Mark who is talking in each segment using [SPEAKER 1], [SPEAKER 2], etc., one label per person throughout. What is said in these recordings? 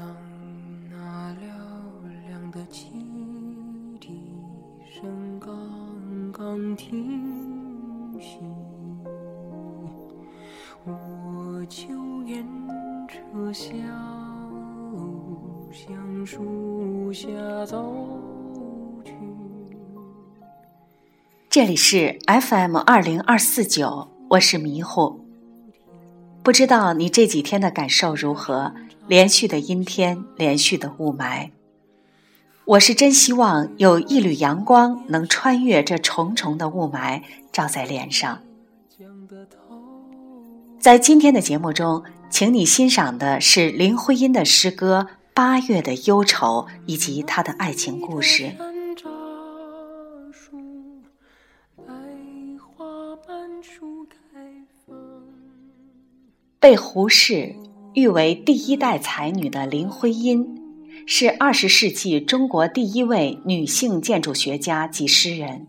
[SPEAKER 1] 当那嘹亮的汽笛声刚刚停息，我就沿着小橡树下走去。
[SPEAKER 2] 这里是 FM 二零二四九，我是迷糊。不知道你这几天的感受如何？连续的阴天，连续的雾霾。我是真希望有一缕阳光能穿越这重重的雾霾，照在脸上。在今天的节目中，请你欣赏的是林徽因的诗歌《八月的忧愁》以及她的爱情故事。被胡适誉为第一代才女的林徽因，是二十世纪中国第一位女性建筑学家及诗人。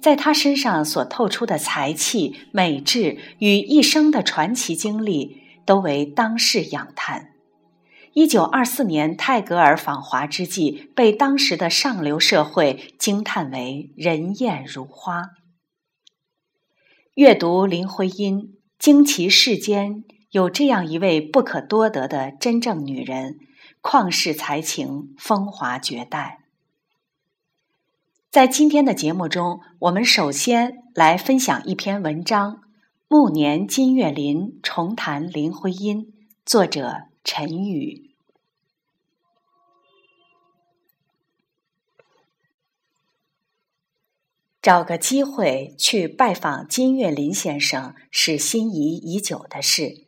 [SPEAKER 2] 在她身上所透出的才气、美质与一生的传奇经历，都为当世仰叹。一九二四年泰戈尔访华之际，被当时的上流社会惊叹为人艳如花。阅读林徽因。惊奇世间有这样一位不可多得的真正女人，旷世才情，风华绝代。在今天的节目中，我们首先来分享一篇文章《暮年金岳霖重谈林徽因》，作者陈宇。找个机会去拜访金岳霖先生是心仪已久的事。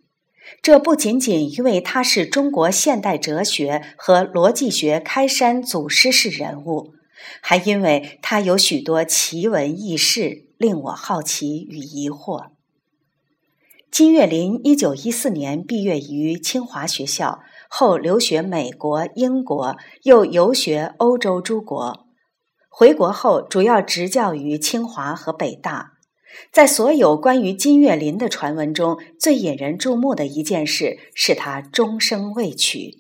[SPEAKER 2] 这不仅仅因为他是中国现代哲学和逻辑学开山祖师式人物，还因为他有许多奇闻异事令我好奇与疑惑。金岳霖一九一四年毕业于清华学校，后留学美国、英国，又游学欧洲诸国。回国后，主要执教于清华和北大。在所有关于金岳霖的传闻中，最引人注目的一件事是他终生未娶。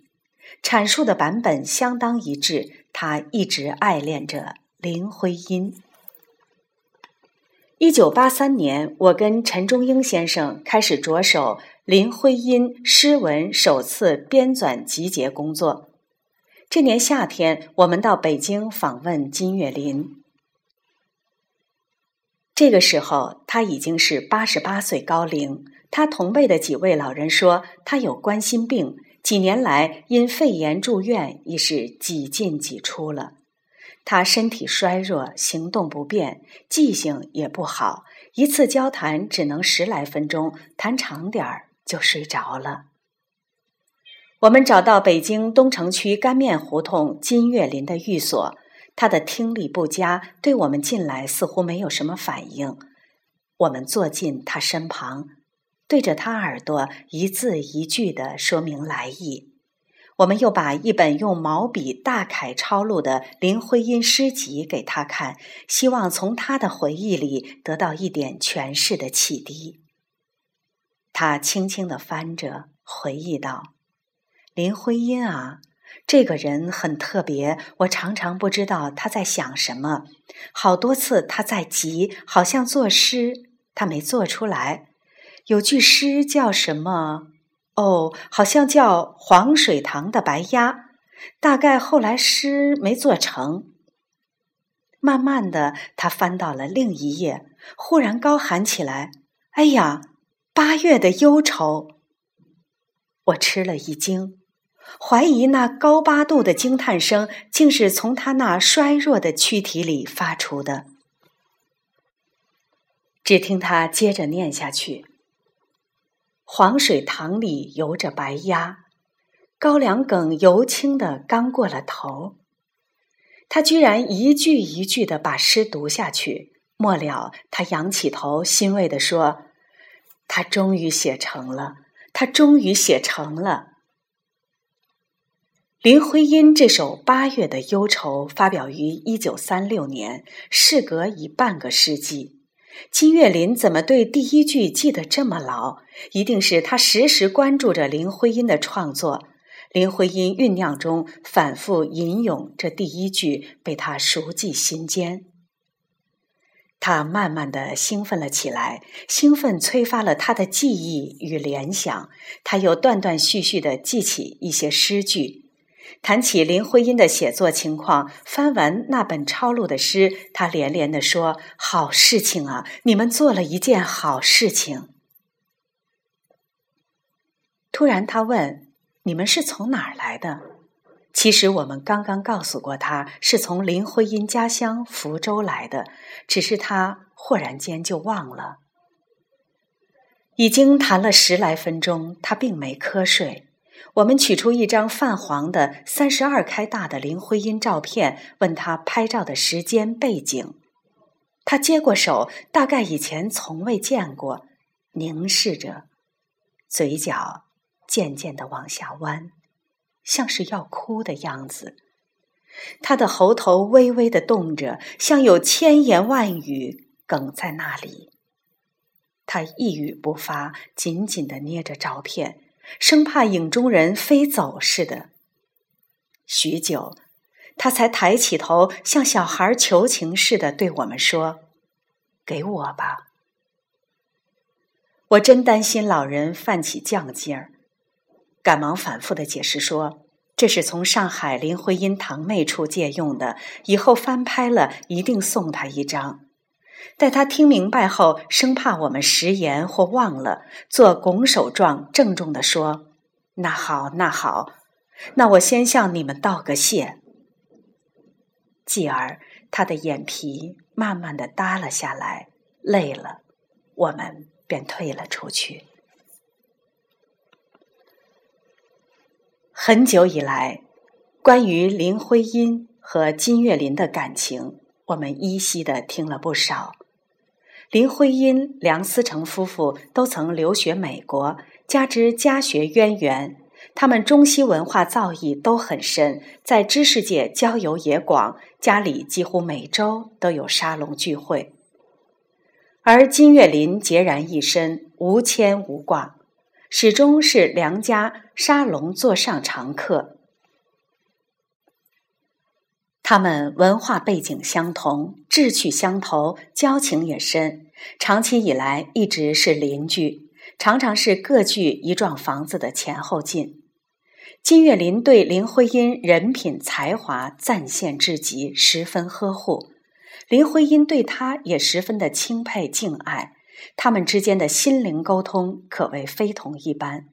[SPEAKER 2] 阐述的版本相当一致，他一直爱恋着林徽因。一九八三年，我跟陈中英先生开始着手林徽因诗文首次编纂集结工作。这年夏天，我们到北京访问金岳霖。这个时候，他已经是八十八岁高龄。他同辈的几位老人说，他有冠心病，几年来因肺炎住院，已是几进几出了。他身体衰弱，行动不便，记性也不好，一次交谈只能十来分钟，谈长点儿就睡着了。我们找到北京东城区干面胡同金岳霖的寓所，他的听力不佳，对我们进来似乎没有什么反应。我们坐进他身旁，对着他耳朵一字一句地说明来意。我们又把一本用毛笔大楷抄录的林徽因诗集给他看，希望从他的回忆里得到一点诠释的启迪。他轻轻地翻着，回忆道。林徽因啊，这个人很特别，我常常不知道他在想什么。好多次他在急，好像作诗，他没做出来。有句诗叫什么？哦，好像叫黄水塘的白鸭。大概后来诗没做成。慢慢的，他翻到了另一页，忽然高喊起来：“哎呀，八月的忧愁！”我吃了一惊。怀疑那高八度的惊叹声，竟是从他那衰弱的躯体里发出的。只听他接着念下去：“黄水塘里游着白鸭，高粱梗油青的刚过了头。”他居然一句一句的把诗读下去。末了，他仰起头，欣慰地说：“他终于写成了，他终于写成了。”林徽因这首《八月的忧愁》发表于一九三六年，事隔已半个世纪。金岳霖怎么对第一句记得这么牢？一定是他时时关注着林徽因的创作。林徽因酝酿中反复吟咏这第一句，被他熟记心间。他慢慢的兴奋了起来，兴奋催发了他的记忆与联想，他又断断续续的记起一些诗句。谈起林徽因的写作情况，翻完那本抄录的诗，他连连地说：“好事情啊，你们做了一件好事情。”突然，他问：“你们是从哪儿来的？”其实我们刚刚告诉过他，是从林徽因家乡福州来的，只是他忽然间就忘了。已经谈了十来分钟，他并没瞌睡。我们取出一张泛黄的三十二开大的林徽因照片，问他拍照的时间背景。他接过手，大概以前从未见过，凝视着，嘴角渐渐的往下弯，像是要哭的样子。他的喉头微微的动着，像有千言万语哽在那里。他一语不发，紧紧的捏着照片。生怕影中人飞走似的。许久，他才抬起头，像小孩求情似的对我们说：“给我吧。”我真担心老人犯起犟劲儿，赶忙反复的解释说：“这是从上海林徽因堂妹处借用的，以后翻拍了一定送她一张。”待他听明白后，生怕我们食言或忘了，做拱手状，郑重地说：“那好，那好，那我先向你们道个谢。”继而，他的眼皮慢慢的耷了下来，累了，我们便退了出去。很久以来，关于林徽因和金岳霖的感情。我们依稀的听了不少。林徽因、梁思成夫妇都曾留学美国，加之家学渊源，他们中西文化造诣都很深，在知识界交友也广，家里几乎每周都有沙龙聚会。而金岳霖孑然一身，无牵无挂，始终是梁家沙龙座上常客。他们文化背景相同，志趣相投，交情也深。长期以来一直是邻居，常常是各据一幢房子的前后进。金岳霖对林徽因人品才华赞羡至极，十分呵护。林徽因对他也十分的钦佩敬爱，他们之间的心灵沟通可谓非同一般。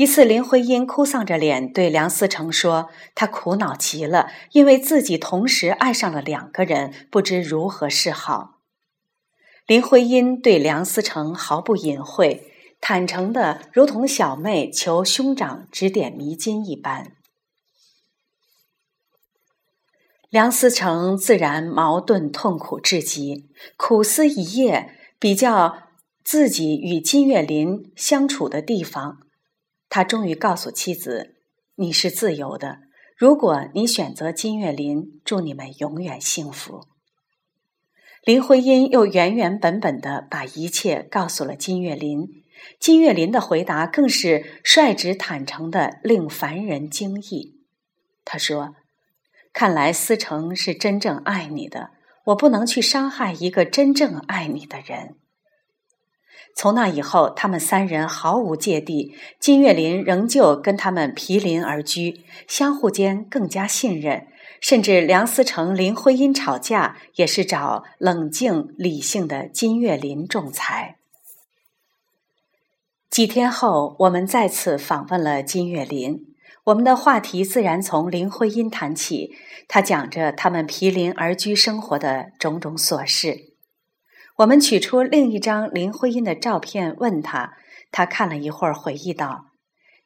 [SPEAKER 2] 一次，林徽因哭丧着脸对梁思成说：“她苦恼极了，因为自己同时爱上了两个人，不知如何是好。”林徽因对梁思成毫不隐晦，坦诚的如同小妹求兄长指点迷津一般。梁思成自然矛盾痛苦至极，苦思一夜，比较自己与金岳霖相处的地方。他终于告诉妻子：“你是自由的。如果你选择金岳霖，祝你们永远幸福。”林徽因又原原本本的把一切告诉了金岳霖。金岳霖的回答更是率直坦诚的，令凡人惊异。他说：“看来思成是真正爱你的，我不能去伤害一个真正爱你的人。”从那以后，他们三人毫无芥蒂。金岳霖仍旧跟他们毗邻而居，相互间更加信任。甚至梁思成、林徽因吵架，也是找冷静理性的金岳霖仲裁。几天后，我们再次访问了金岳霖，我们的话题自然从林徽因谈起。他讲着他们毗邻而居生活的种种琐事。我们取出另一张林徽因的照片，问他，他看了一会儿，回忆道：“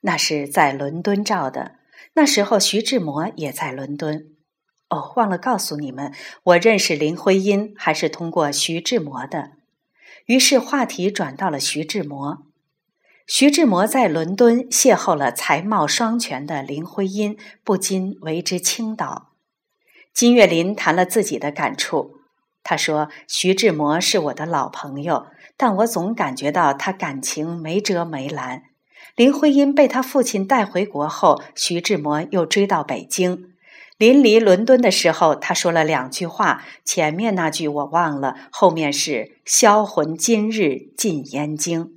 [SPEAKER 2] 那是在伦敦照的，那时候徐志摩也在伦敦。哦，忘了告诉你们，我认识林徽因还是通过徐志摩的。于是话题转到了徐志摩。徐志摩在伦敦邂逅了才貌双全的林徽因，不禁为之倾倒。金岳霖谈了自己的感触。”他说：“徐志摩是我的老朋友，但我总感觉到他感情没遮没拦。林徽因被他父亲带回国后，徐志摩又追到北京。临离伦敦的时候，他说了两句话，前面那句我忘了，后面是“销魂今日尽燕京”。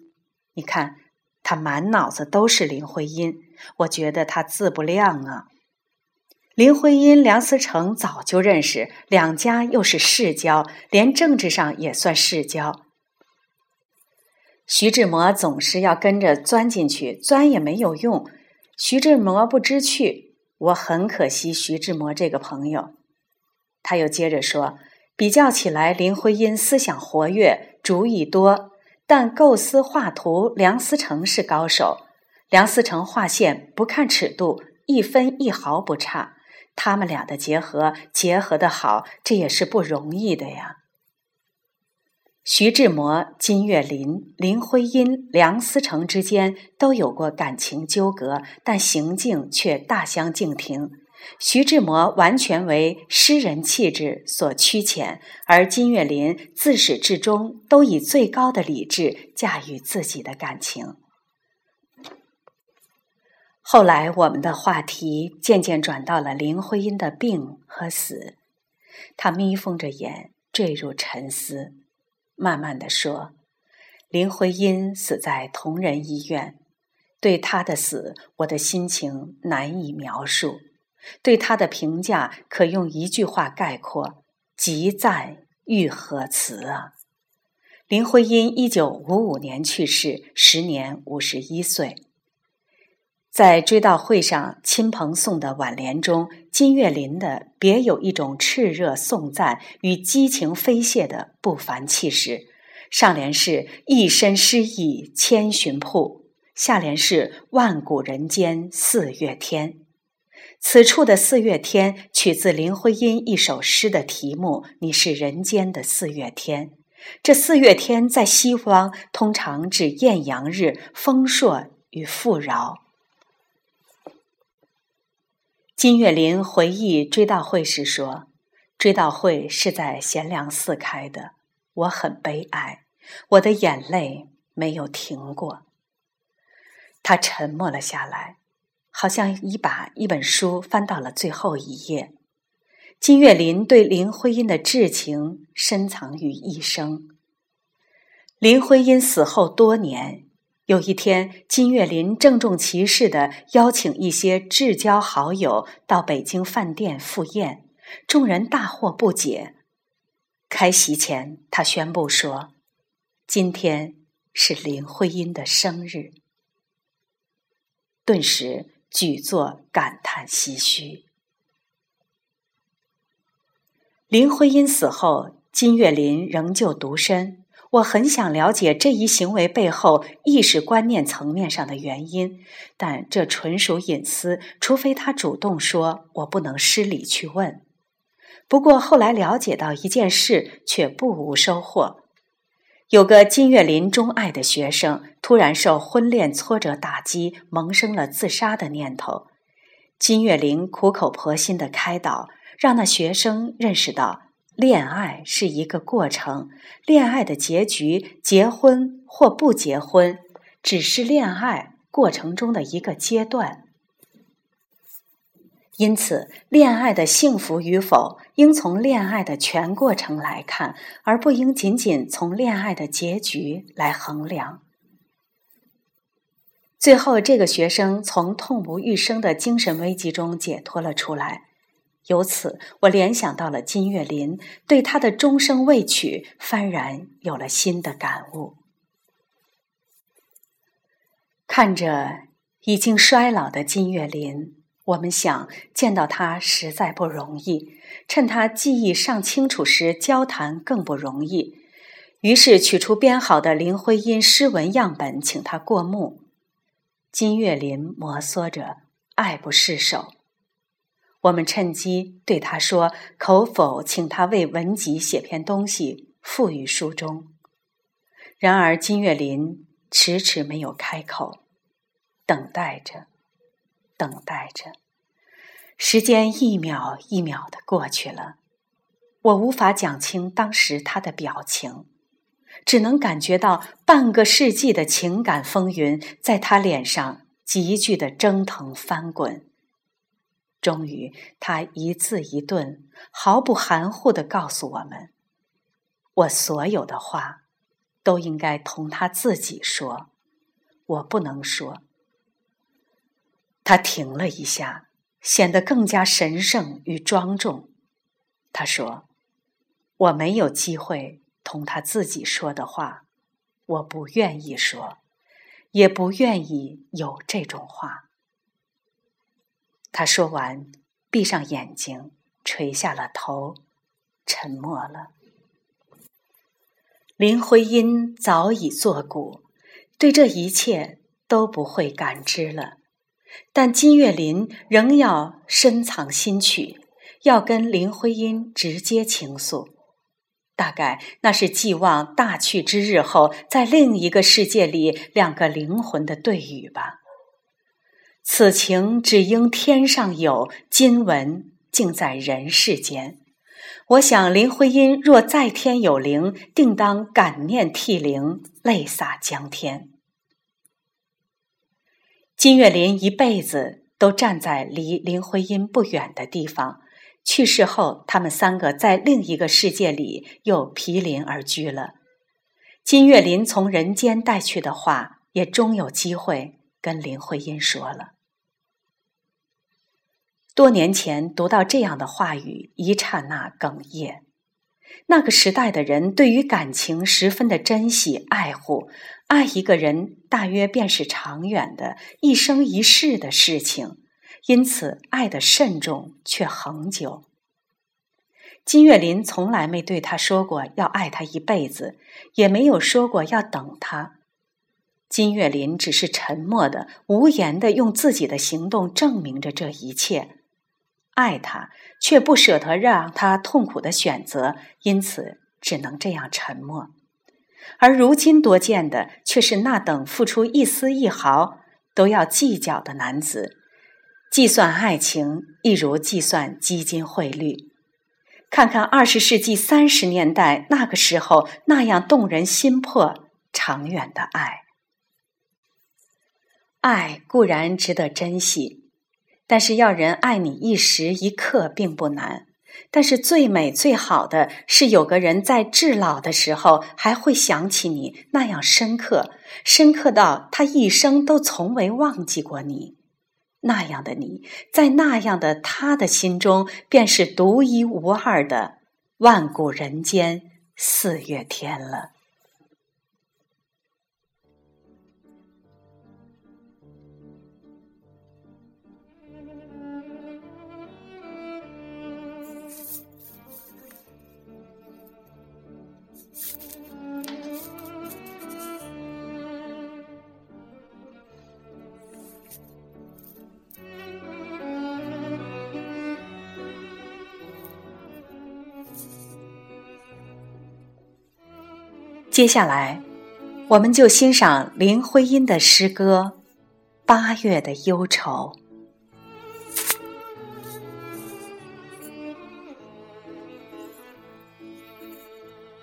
[SPEAKER 2] 你看，他满脑子都是林徽因，我觉得他自不量啊。林徽因、梁思成早就认识，两家又是世交，连政治上也算世交。徐志摩总是要跟着钻进去，钻也没有用。徐志摩不知趣。我很可惜徐志摩这个朋友，他又接着说：“比较起来，林徽因思想活跃，主意多，但构思画图，梁思成是高手。梁思成画线不看尺度，一分一毫不差。他们俩的结合，结合的好，这也是不容易的呀。”徐志摩、金岳霖、林徽因、梁思成之间都有过感情纠葛，但行径却大相径庭。徐志摩完全为诗人气质所驱遣，而金岳霖自始至终都以最高的理智驾驭自己的感情。后来，我们的话题渐渐转到了林徽因的病和死，他眯缝着眼，坠入沉思。慢慢的说，林徽因死在同仁医院，对她的死，我的心情难以描述。对她的评价可用一句话概括：极赞愈合词啊！林徽因一九五五年去世，时年五十一岁。在追悼会上，亲朋送的挽联中，金岳霖的别有一种炽热颂赞与激情飞泻的不凡气势。上联是一身诗意千寻瀑，下联是万古人间四月天。此处的四月天取自林徽因一首诗的题目：“你是人间的四月天。”这四月天在西方通常指艳阳日、丰硕与富饶。金岳霖回忆追悼会时说：“追悼会是在贤良寺开的，我很悲哀，我的眼泪没有停过。”他沉默了下来，好像已把一本书翻到了最后一页。金岳霖对林徽因的挚情深藏于一生。林徽因死后多年。有一天，金岳霖郑重其事地邀请一些至交好友到北京饭店赴宴，众人大惑不解。开席前，他宣布说：“今天是林徽因的生日。”顿时，举座感叹唏嘘。林徽因死后，金岳霖仍旧独身。我很想了解这一行为背后意识观念层面上的原因，但这纯属隐私，除非他主动说，我不能失礼去问。不过后来了解到一件事，却不无收获：有个金岳霖钟爱的学生，突然受婚恋挫折打击，萌生了自杀的念头。金岳霖苦口婆心的开导，让那学生认识到。恋爱是一个过程，恋爱的结局，结婚或不结婚，只是恋爱过程中的一个阶段。因此，恋爱的幸福与否，应从恋爱的全过程来看，而不应仅仅从恋爱的结局来衡量。最后，这个学生从痛不欲生的精神危机中解脱了出来。由此，我联想到了金岳霖，对他的终生未娶幡然有了新的感悟。看着已经衰老的金岳霖，我们想见到他实在不容易，趁他记忆尚清楚时交谈更不容易。于是取出编好的林徽因诗文样本，请他过目。金岳霖摩挲着，爱不释手。我们趁机对他说：“可否请他为文集写篇东西，附于书中？”然而金岳霖迟迟没有开口，等待着，等待着。时间一秒一秒的过去了，我无法讲清当时他的表情。只能感觉到半个世纪的情感风云在他脸上急剧的蒸腾翻滚。终于，他一字一顿、毫不含糊的告诉我们：“我所有的话，都应该同他自己说，我不能说。”他停了一下，显得更加神圣与庄重。他说：“我没有机会同他自己说的话，我不愿意说，也不愿意有这种话。”他说完，闭上眼睛，垂下了头，沉默了。林徽因早已作古，对这一切都不会感知了。但金岳霖仍要深藏心曲，要跟林徽因直接倾诉。大概那是寄望大去之日后，在另一个世界里两个灵魂的对语吧。此情只应天上有，今闻竟在人世间。我想林徽因若在天有灵，定当感念涕零，泪洒江天。金岳霖一辈子都站在离林徽因不远的地方，去世后，他们三个在另一个世界里又毗邻而居了。金岳霖从人间带去的话，也终有机会跟林徽因说了。多年前读到这样的话语，一刹那哽咽。那个时代的人对于感情十分的珍惜爱护，爱一个人大约便是长远的一生一世的事情，因此爱的慎重却恒久。金岳霖从来没对他说过要爱他一辈子，也没有说过要等他。金岳霖只是沉默的、无言的，用自己的行动证明着这一切。爱他，却不舍得让他痛苦的选择，因此只能这样沉默。而如今多见的，却是那等付出一丝一毫都要计较的男子，计算爱情，一如计算基金汇率。看看二十世纪三十年代那个时候那样动人心魄、长远的爱，爱固然值得珍惜。但是要人爱你一时一刻并不难，但是最美最好的是有个人在至老的时候还会想起你那样深刻，深刻到他一生都从未忘记过你。那样的你在那样的他的心中便是独一无二的万古人间四月天了。接下来，我们就欣赏林徽因的诗歌《八月的忧愁》。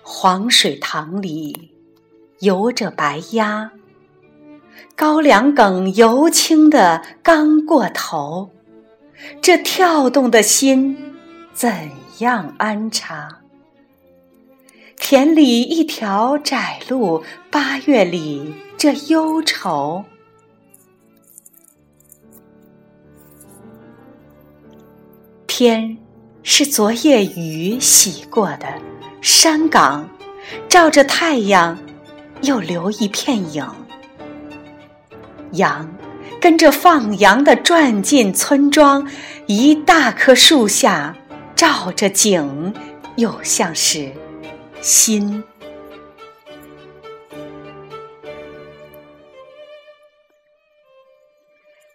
[SPEAKER 2] 黄水塘里游着白鸭，高粱梗油青的刚过头，这跳动的心怎样安插？田里一条窄路，八月里这忧愁。天是昨夜雨洗过的，山岗照着太阳，又留一片影。羊跟着放羊的转进村庄，一大棵树下照着景，又像是。心，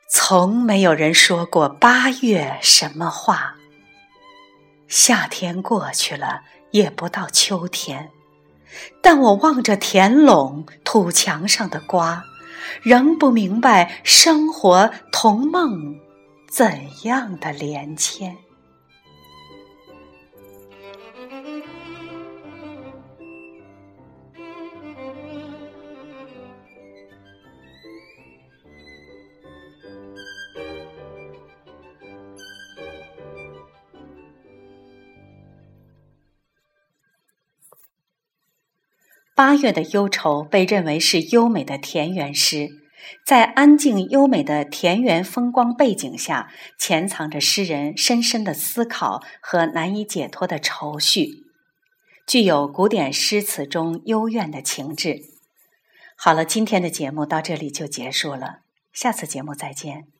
[SPEAKER 2] 从没有人说过八月什么话。夏天过去了，也不到秋天，但我望着田垄土墙上的瓜，仍不明白生活同梦怎样的连牵。八月的忧愁被认为是优美的田园诗，在安静优美的田园风光背景下，潜藏着诗人深深的思考和难以解脱的愁绪，具有古典诗词中幽怨的情致。好了，今天的节目到这里就结束了，下次节目再见。